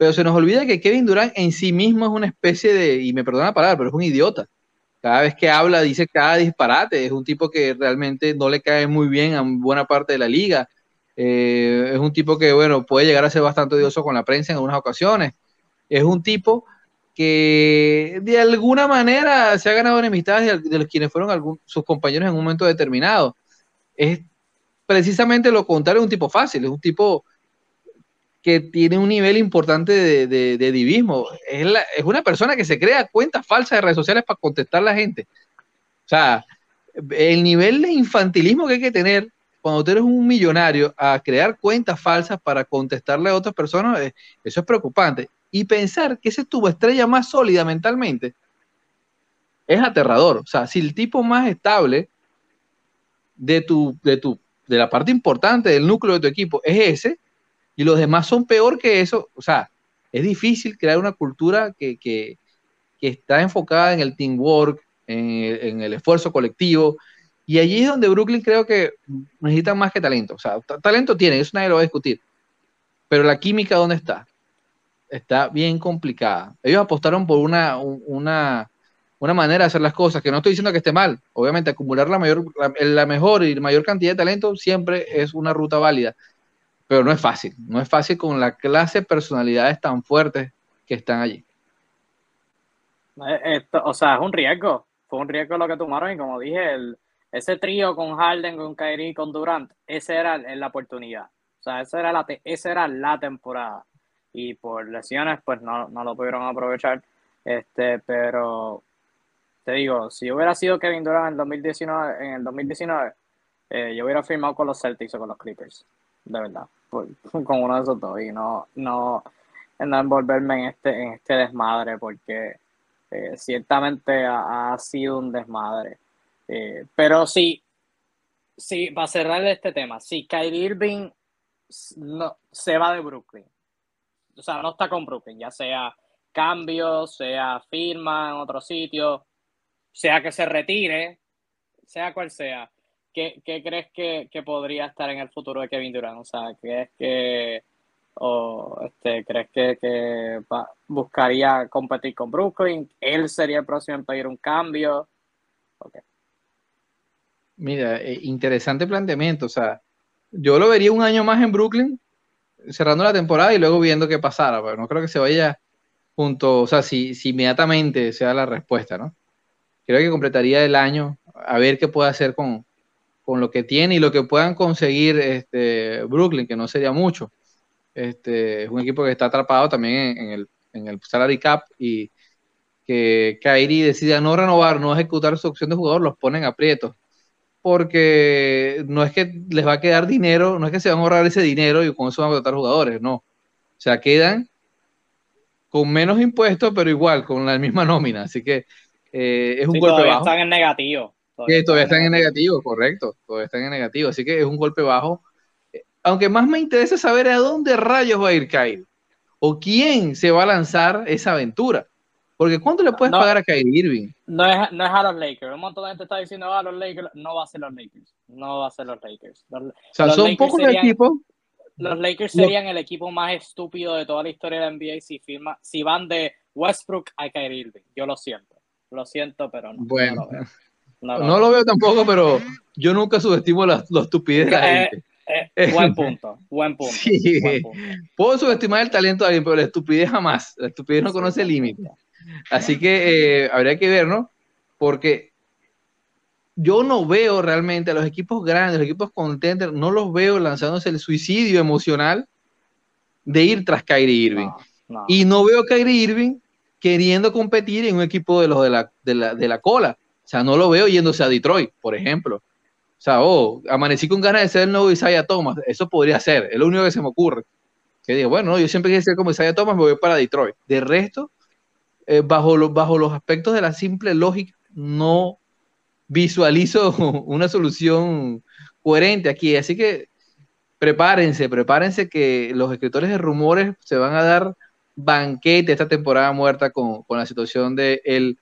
pero se nos olvida que Kevin Durant en sí mismo es una especie de, y me perdona palabra, pero es un idiota. Cada vez que habla dice cada disparate, es un tipo que realmente no le cae muy bien a buena parte de la liga. Eh, es un tipo que, bueno, puede llegar a ser bastante odioso con la prensa en algunas ocasiones. Es un tipo que de alguna manera se ha ganado enemistades de, los quienes fueron sus compañeros en un momento determinado. Es precisamente lo contrario de un tipo fácil, es un tipo que tiene un nivel importante de, de, divismo. Es, es, una persona que se crea cuentas falsas de redes sociales para contestar a la gente. O sea, el nivel de infantilismo que hay que tener cuando tú eres un millonario a crear cuentas falsas para contestarle a otras personas, eh, eso es preocupante. Y pensar que esa es tu estrella más sólida mentalmente es aterrador. O sea, si el tipo más estable de tu, de tu, de la parte importante del núcleo de tu equipo es ese, y los demás son peor que eso. O sea, es difícil crear una cultura que, está enfocada en el teamwork, en en el, esfuerzo colectivo. Y allí es donde Brooklyn creo que necesitan más que talento. O sea, talento tiene, eso nadie lo va a discutir. Pero la química, ¿dónde está? Está bien complicada. Ellos apostaron por una, una, una manera de hacer las cosas, que no estoy diciendo que esté mal. Obviamente, acumular la, mayor, la mejor y mayor cantidad de talento siempre es una ruta válida pero no es fácil, no es fácil con la clase de personalidades tan fuertes que están allí. Eh, o sea, es un riesgo. Fue un riesgo lo que tomaron y como dije, ese trío con Harden, con Kyrie, con Durant, esa era la oportunidad. O sea, esa era la, esa era la temporada. Y por lesiones, pues no, no lo pudieron aprovechar. Este, pero te digo, si hubiera sido Kevin Durant en el 2019, en el 2019 eh, yo hubiera firmado con los Celtics o con los Clippers, de verdad, con uno de esos dos y no, no, no envolverme en este, en este desmadre porque eh, ciertamente ha, sido un desmadre. Eh, pero sí, sí, para cerrar este tema, si Kyrie Irving no, se va de Brooklyn, o sea, no está con Brooklyn, ya sea cambio, sea firma en otro sitio, sea que se retire, sea cual sea, ¿qué, crees que, podría estar en el futuro de Kevin Durant? O sea, ¿crees que o este, crees que, buscaría competir con Brooklyn? ¿Él sería el próximo en pedir un cambio? Mira, eh, interesante planteamiento. O sea, yo lo vería un año más en Brooklyn, cerrando la temporada y luego viendo qué pasara, pero no creo que se vaya junto, o sea, si, si inmediatamente sea la respuesta, ¿no? creo que completaría el año a ver qué puede hacer con, lo que tiene y lo que puedan conseguir este, Brooklyn, que no sería mucho. Este, es un equipo que está atrapado también en, el, en el salary cap y que Kairi decida no renovar, no ejecutar su opción de jugador, los ponen aprietos. Porque no es que les va a quedar dinero, no es que se van a ahorrar ese dinero y con eso van a contratar jugadores, no. O sea, quedan con menos impuestos, pero igual, con la misma nómina. Así que eh, es un golpe todavía bajo. están en negativo. Todavía, todavía están en negativo, correcto. Todavía están en negativo. Así que es un golpe bajo. Aunque más me interesa saber a dónde rayos va a ir Kyrie. O quién se va a lanzar esa aventura. Porque ¿cuánto le puedes pagar a Kyrie Irving? No es, no es a los Lakers. Un montón de gente está diciendo a ah, los Lakers. No va a ser los Lakers. No va a ser los Lakers. o sea, son pocos equipos. Los Lakers serían el equipo más estúpido de toda la historia de la NBA si, firma, si van de Westbrook a Kyrie Irving. Yo lo siento. Lo siento, pero no. Bueno. No lo veo. tampoco, pero yo nunca subestimo la, estupidez de la eh, gente. Eh, buen punto, buen punto, Puedo subestimar el talento de alguien, pero la estupidez jamás. La estupidez no conoce límite. Así que eh, habría que ver, ¿no? Porque yo no veo realmente a los equipos grandes, los equipos contenders, no los veo lanzándose el suicidio emocional de ir tras Kyrie Irving. Y no veo a Kyrie Irving queriendo competir en un equipo de los de la, de la, de la cola. O sea, no lo veo yéndose a Detroit, por ejemplo. O sea, oh, amanecí con ganas de ser el nuevo Isaiah Thomas. Eso podría ser, es lo único que se me ocurre. Que digo, bueno, yo siempre quise ser como Isaiah Thomas, me voy para Detroit. De resto, eh, bajo, los, aspectos de la simple lógica, no visualizo una solución coherente aquí. Así que prepárense, prepárense que los escritores de rumores se van a dar banquete esta temporada muerta con, la situación del el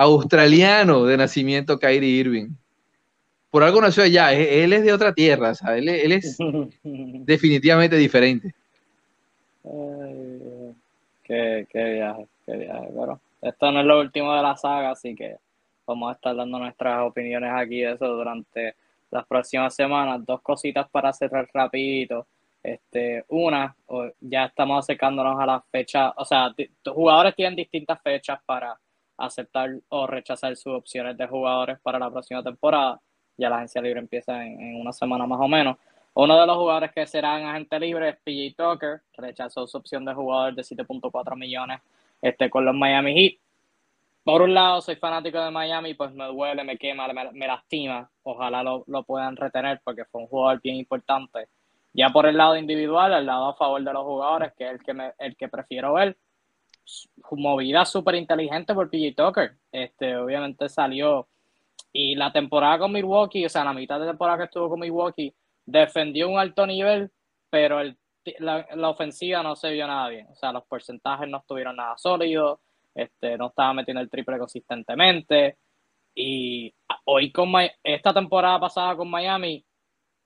australiano de nacimiento Kyrie Irving. Por algo nació allá, él es de otra tierra, él, es definitivamente diferente. qué, viaje, qué viaje. Pero esto no es lo último de la saga, así que vamos a estar dando nuestras opiniones aquí de eso durante las próximas semanas. Dos cositas para cerrar rapidito. Este, una, ya estamos acercándonos a la fecha, o sea, jugadores tienen distintas fechas para aceptar o rechazar sus opciones de jugadores para la próxima temporada. Ya la agencia libre empieza en, una semana más o menos. Uno de los jugadores que serán agente libre es PJ Tucker, rechazó su opción de jugador de 7.4 millones este, con los Miami Heat. Por un lado, soy fanático de Miami, pues me duele, me quema, me, lastima. Ojalá lo, lo puedan retener porque fue un jugador bien importante ya por el lado individual, el lado a favor de los jugadores, que es el que, me, el que prefiero ver, movida súper inteligente por PJ Tucker. Este, obviamente salió y la temporada con Milwaukee, o sea, la mitad de temporada que estuvo con Milwaukee, defendió un alto nivel, pero el, la, ofensiva no se vio nada bien. O sea, los porcentajes no estuvieron nada sólidos, este, no estaba metiendo el triple consistentemente. Y hoy con esta temporada pasada con Miami,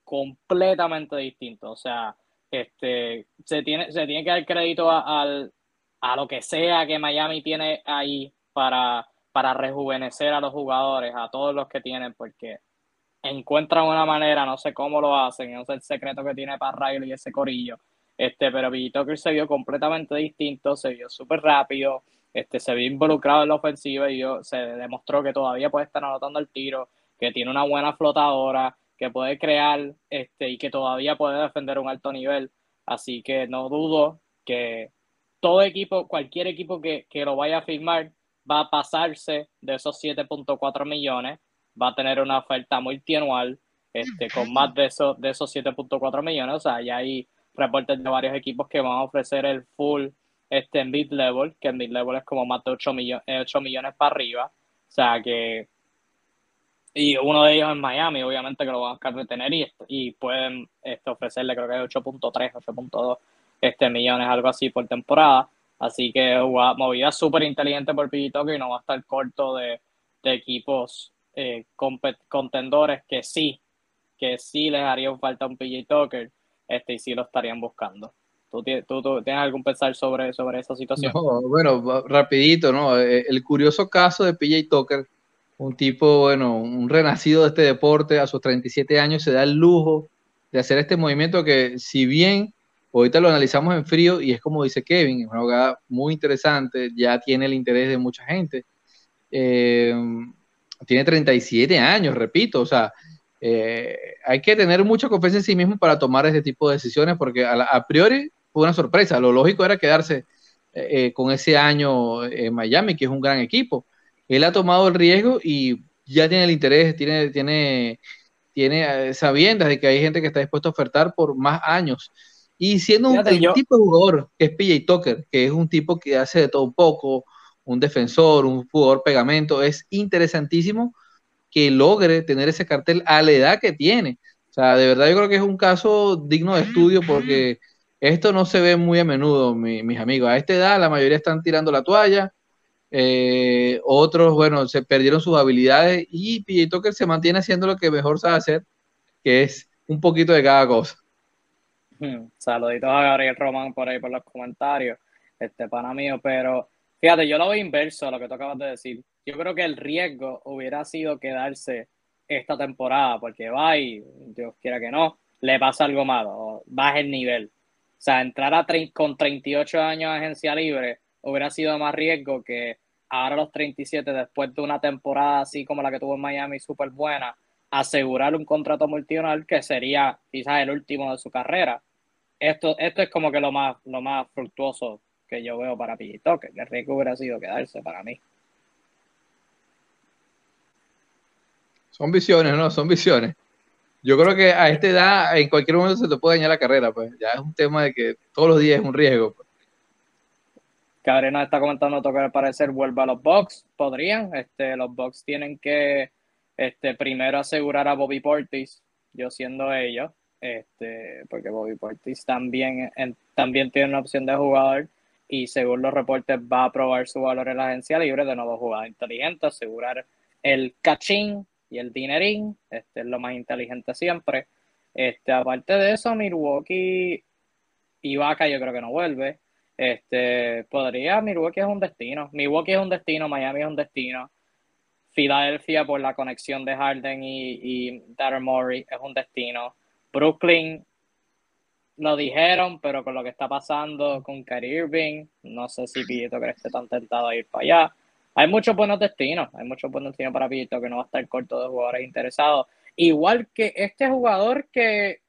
completamente distinto. O sea, este, se, tiene, se tiene que dar crédito a, lo que sea que Miami tiene ahí para, para rejuvenecer a los jugadores, a todos los que tienen, porque encuentran una manera, no sé cómo lo hacen, no sé el secreto que tiene para Riley y ese corillo, este, pero PJ Tucker se vio completamente distinto, se vio súper rápido, este, se vio involucrado en la ofensiva y yo, se demostró que todavía puede estar anotando el tiro, que tiene una buena flotadora, que puede crear este, y que todavía puede defender un alto nivel. Así que no dudo que todo equipo, cualquier equipo que, que lo vaya a firmar, va a pasarse de esos 7.4 millones, va a tener una oferta multianual este, con más de, esos de esos 7.4 millones. O sea, ya hay reportes de varios equipos que van a ofrecer el full este, mid-level, que en mid-level es como más de 8, millones 8 millones para arriba. O sea que. Y uno de ellos en Miami, obviamente que lo van a buscar retener y, y pueden este, ofrecerle, creo que 8.3, 8.2 este, millones, algo así por temporada. Así que movida súper inteligente por Pillito que no va a estar corto de, equipos eh, contendores que sí, que sí les haría falta un PJ Tucker este, y sí lo estarían buscando. ¿Tú, tienes algún pensar sobre, sobre esa situación? bueno, rapidito, ¿no? Eh, el curioso caso de PJ Tucker, un tipo, bueno, un renacido de este deporte, a sus 37 años se da el lujo de hacer este movimiento que si bien Ahorita lo analizamos en frío y es como dice Kevin, es una jugada muy interesante, ya tiene el interés de mucha gente. Eh, tiene 37 años, repito, o sea, eh, hay que tener mucha confianza en sí mismo para tomar este tipo de decisiones porque a, priori fue una sorpresa. Lo lógico era quedarse eh, con ese año en Miami, que es un gran equipo. Él ha tomado el riesgo y ya tiene el interés, tiene, tiene, tiene sabiendas de que hay gente que está dispuesta a ofertar por más años. Y siendo un tipo de jugador que es PJ Tucker, que es un tipo que hace de todo un poco, un defensor, un jugador pegamento, es interesantísimo que logre tener ese cartel a la edad que tiene. O sea, de verdad yo creo que es un caso digno de estudio porque esto no se ve muy a menudo, mis amigos. A esta edad la mayoría están tirando la toalla, eh, otros, bueno, se perdieron sus habilidades y PJ Tucker se mantiene haciendo lo que mejor sabe hacer, que es un poquito de cada cosa. Saluditos a Gabriel Román por ahí por los comentarios, este pana mío, pero fíjate, yo lo veo inverso a lo que tú acabas de decir. Yo creo que el riesgo hubiera sido quedarse esta temporada, porque va y Dios quiera que no, le pasa algo malo, baja el nivel. O sea, entrar a con 38 años a agencia libre hubiera sido más riesgo que ahora los 37, después de una temporada así como la que tuvo en Miami, súper buena, asegurar un contrato multinacional que sería quizás el último de su carrera. Esto, esto es como que lo más, lo más fructuoso que yo veo para Pillito, que el riesgo hubiera sido quedarse para mí. Son visiones, ¿no? Son visiones. Yo creo que a esta edad, en cualquier momento se te puede dañar la carrera, pues. Ya es un tema de que todos los días es un riesgo. Pues. Cabrera está comentando que al parecer vuelva a los Bucks. Podrían. Este, los Bucks tienen que este, primero asegurar a Bobby Portis, yo siendo ellos, este, porque Bobby Portis también, también tiene una opción de jugador y según los reportes va a probar su valor en la agencia libre, de nuevo jugador inteligente, asegurar el cachín y el dinerín, este es lo más inteligente siempre. Este, aparte de eso, Milwaukee y Vaca yo creo que no vuelve. Este, podría, Milwaukee es un destino. Milwaukee es un destino, Miami es un destino. Filadelfia por la conexión de Harden y, y Murray es un destino. Brooklyn lo dijeron, pero con lo que está pasando con Kyrie Irving, no sé si Pillito que esté tan tentado a ir para allá. Hay muchos buenos destinos, hay muchos buenos destinos para Pillito que no va a estar corto de jugadores interesados. Igual que este jugador que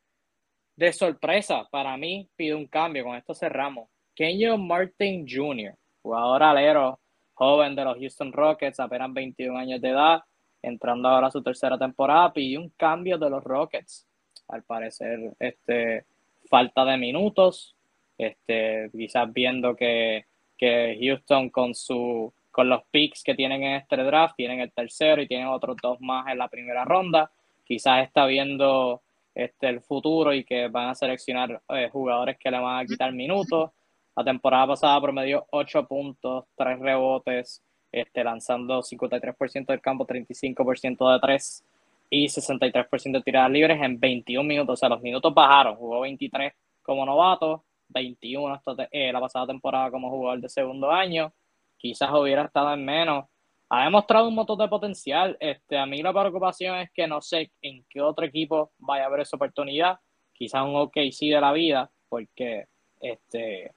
de sorpresa para mí pide un cambio, con esto cerramos. Kenyon Martin Jr., jugador alero joven de los Houston Rockets, apenas 21 años de edad, entrando ahora a su tercera temporada, pidió un cambio de los Rockets. Al parecer, este, falta de minutos, este, quizás viendo que, que Houston con su con los picks que tienen en este draft, tienen el tercero y tienen otros dos más en la primera ronda, quizás está viendo este, el futuro y que van a seleccionar eh, jugadores que le van a quitar minutos. La temporada pasada promedió 8 puntos, 3 rebotes, este, lanzando 53% del campo, 35% de 3 y 63% de tiradas libres en 21 minutos. O sea, los minutos bajaron. Jugó 23 como novato, 21 eh, la pasada temporada como jugador de segundo año. Quizás hubiera estado en menos. Ha demostrado un montón de potencial. Este, a mí la preocupación es que no sé en qué otro equipo vaya a haber esa oportunidad. Quizás un OKC de la vida, porque Este,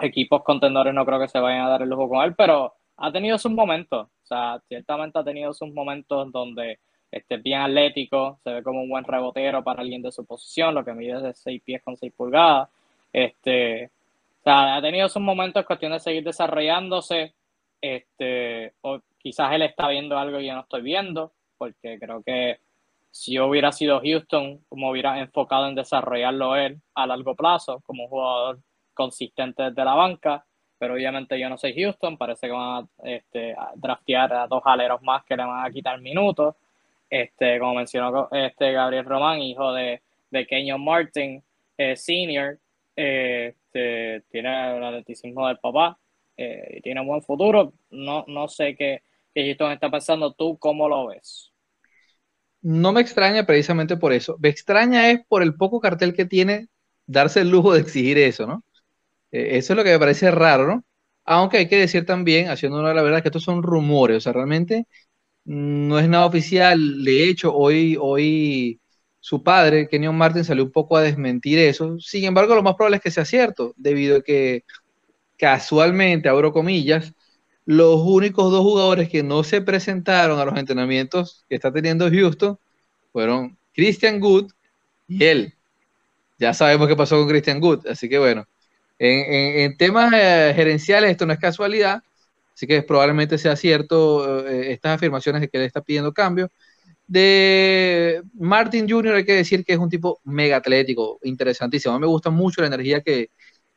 equipos contendores no creo que se vayan a dar el lujo con él, pero ha tenido sus momentos. O sea, ciertamente ha tenido sus momentos donde este, bien atlético, se ve como un buen rebotero para alguien de su posición, lo que mide es de 6 pies con 6 pulgadas. Este, o sea, ha tenido sus momentos cuestión de seguir desarrollándose. Este, o quizás él está viendo algo que yo no estoy viendo, porque creo que si yo hubiera sido Houston, como hubiera enfocado en desarrollarlo él a largo plazo, como jugador consistente desde la banca, pero obviamente yo no soy Houston, parece que van a, este, draftear a dos aleros más que le van a quitar minutos. Este, como mencionó este Gabriel Román, hijo de, de Kenyon Martin, eh, senior, eh, este, tiene el atletismo del papá eh, y tiene un buen futuro. No, no sé qué, qué Houston está pensando. ¿Tú cómo lo ves? No me extraña precisamente por eso. Me extraña es por el poco cartel que tiene darse el lujo de exigir eso, ¿no? Eh, eso es lo que me parece raro, ¿no? Aunque hay que decir también, haciendo la verdad, que estos son rumores, o sea, realmente no es nada oficial. De hecho, hoy, hoy su padre, Kenyon Martin, salió un poco a desmentir eso. Sin embargo, lo más probable es que sea cierto, debido a que casualmente, abro comillas, los únicos dos jugadores que no se presentaron a los entrenamientos que está teniendo Houston fueron Christian Good y él. Ya sabemos qué pasó con Christian Good, así que bueno, en, temas eh, gerenciales esto no es casualidad, así que probablemente sea cierto eh, estas afirmaciones de que él está pidiendo cambio. De Martin Jr. hay que decir que es un tipo mega atlético, interesantísimo. A mí me gusta mucho la energía que,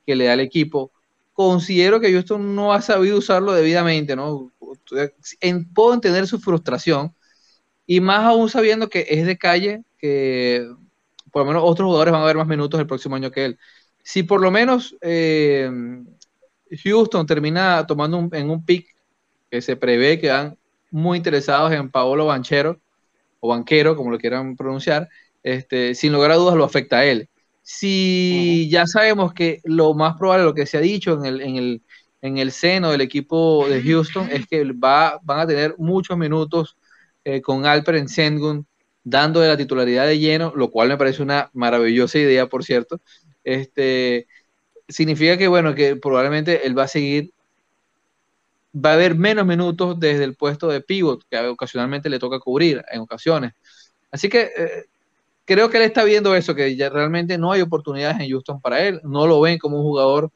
que le da al equipo. Considero que Houston no ha sabido usarlo debidamente, ¿no? En, puedo entender su frustración, y más aún sabiendo que es de calle, que por lo menos otros jugadores van a ver más minutos el próximo año que él si por lo menos eh, Houston termina tomando en un pick que se prevé que van muy interesados en Paolo Banchero o Banquero, como lo quieran pronunciar, este, sin lugar a dudas lo afecta a él. Si ya sabemos que lo más probable, lo que se ha dicho en el, en el, en el seno del equipo de Houston, es que va, van a tener muchos minutos eh, con Alperen Sengun dando de la titularidad de lleno, lo cual me parece una maravillosa idea, por cierto, este, significa que, bueno, que probablemente él va a seguir, va a haber menos minutos desde el puesto de pivot, que ocasionalmente le toca cubrir en ocasiones. Así que eh, creo que él está viendo eso, que ya realmente no hay oportunidades en Houston para él, no lo ven como un jugador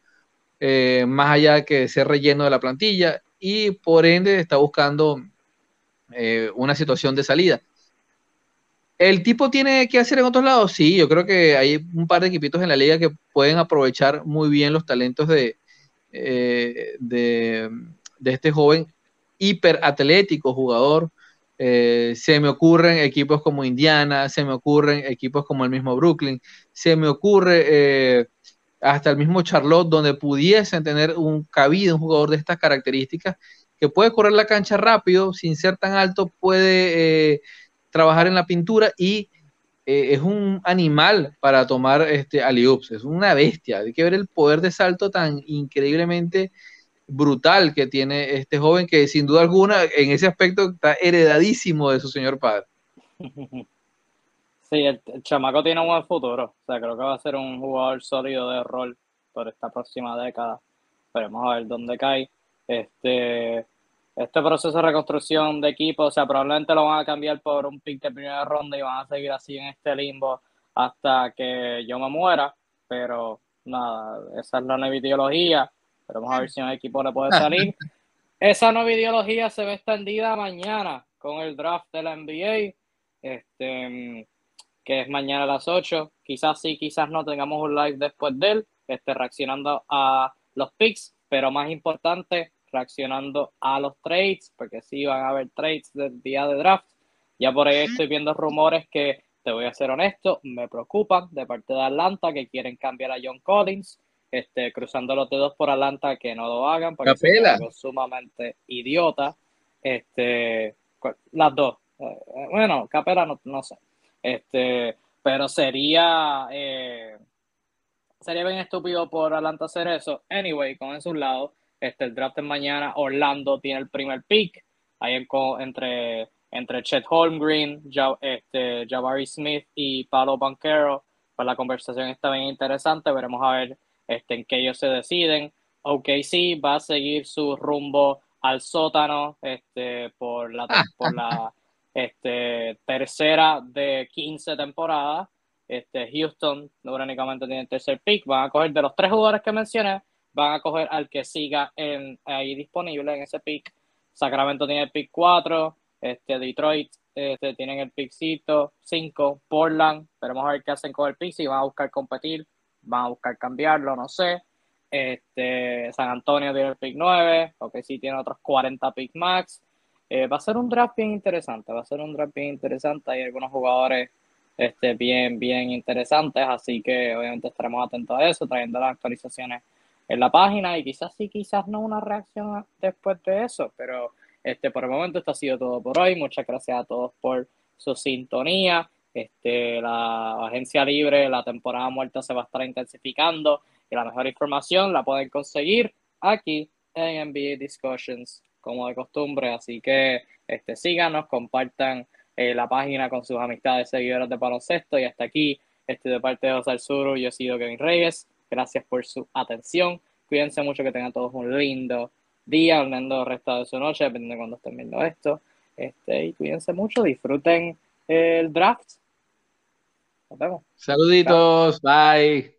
eh, más allá que ser relleno de la plantilla y por ende está buscando eh, una situación de salida. ¿El tipo tiene que hacer en otros lados? Sí, yo creo que hay un par de equipitos en la liga que pueden aprovechar muy bien los talentos de, eh, de, este joven hiperatlético jugador. Eh, se me ocurren equipos como Indiana, se me ocurren equipos como el mismo Brooklyn, se me ocurre eh, hasta el mismo Charlotte, donde pudiesen tener un cabido, un jugador de estas características, que puede correr la cancha rápido, sin ser tan alto, puede trabajar en la pintura y eh, es un animal para tomar este aliups, es una bestia. Hay que ver el poder de salto tan increíblemente brutal que tiene este joven que sin duda alguna en ese aspecto está heredadísimo de su señor padre. Sí, el, chamaco tiene un buen futuro, o sea, creo que va a ser un jugador sólido de rol por esta próxima década. Esperemos a ver dónde cae. Este, este proceso de reconstrucción de equipo, o sea, probablemente lo van a cambiar por un pick de primera ronda y van a seguir así en este limbo hasta que yo me muera, pero nada, esa es la nueva ideología, pero vamos a ver si un equipo le puede salir. Esa nueva ideología se ve extendida mañana con el draft de la NBA, este, que es mañana a las 8. Quizás sí, quizás no tengamos un live después de él, este, reaccionando a los picks, pero más importante, reaccionando a los trades, porque sí van a haber trades del día de draft. Ya por ahí estoy viendo rumores que, te voy a ser honesto, me preocupan de parte de Atlanta que quieren cambiar a John Collins, este, cruzando los dedos por Atlanta que no lo hagan, porque es algo sumamente idiota. Este, las dos. Eh, bueno, Capela no, no sé. Este, pero sería eh, sería bien estúpido por Atlanta hacer eso. Anyway, con eso un lado. Este, el draft es mañana. Orlando tiene el primer pick. Ahí entre, entre Chet Holmgren, este, Jabari Smith y Palo Banquero. pues la conversación está bien interesante, veremos a ver este, en qué ellos se deciden. OKC va a seguir su rumbo al sótano este, por la, por la este, tercera de 15 temporadas. Este, Houston únicamente tiene el tercer pick. Van a coger de los tres jugadores que mencioné, van a coger al que siga en, ahí disponible en ese pick. Sacramento tiene el pick 4, este, Detroit este, tienen el pickcito 5, Portland, veremos a ver qué hacen con el pick, si van a buscar competir, van a buscar cambiarlo, no sé. Este, San Antonio tiene el pick 9, porque sí tiene otros 40 pick max. Eh, va a ser un draft bien interesante, va a ser un draft bien interesante. Hay algunos jugadores este, bien, bien interesantes, así que obviamente estaremos atentos a eso, trayendo las actualizaciones en la página y quizás sí, quizás no una reacción después de eso, pero este, por el momento esto ha sido todo por hoy. Muchas gracias a todos por su sintonía. Este, la agencia libre, la temporada muerta se va a estar intensificando y la mejor información la pueden conseguir aquí en NBA Discussions, como de costumbre. Así que este, síganos, compartan eh, la página con sus amistades, seguidores de baloncesto. Y hasta aquí, este, de parte de José Alzuru, yo he sido Kevin Reyes. Gracias por su atención. Cuídense mucho, que tengan todos un lindo día, un lindo resto de su noche, dependiendo de cuando estén viendo esto. Este, y cuídense mucho, disfruten el draft. Nos vemos. Saluditos, bye.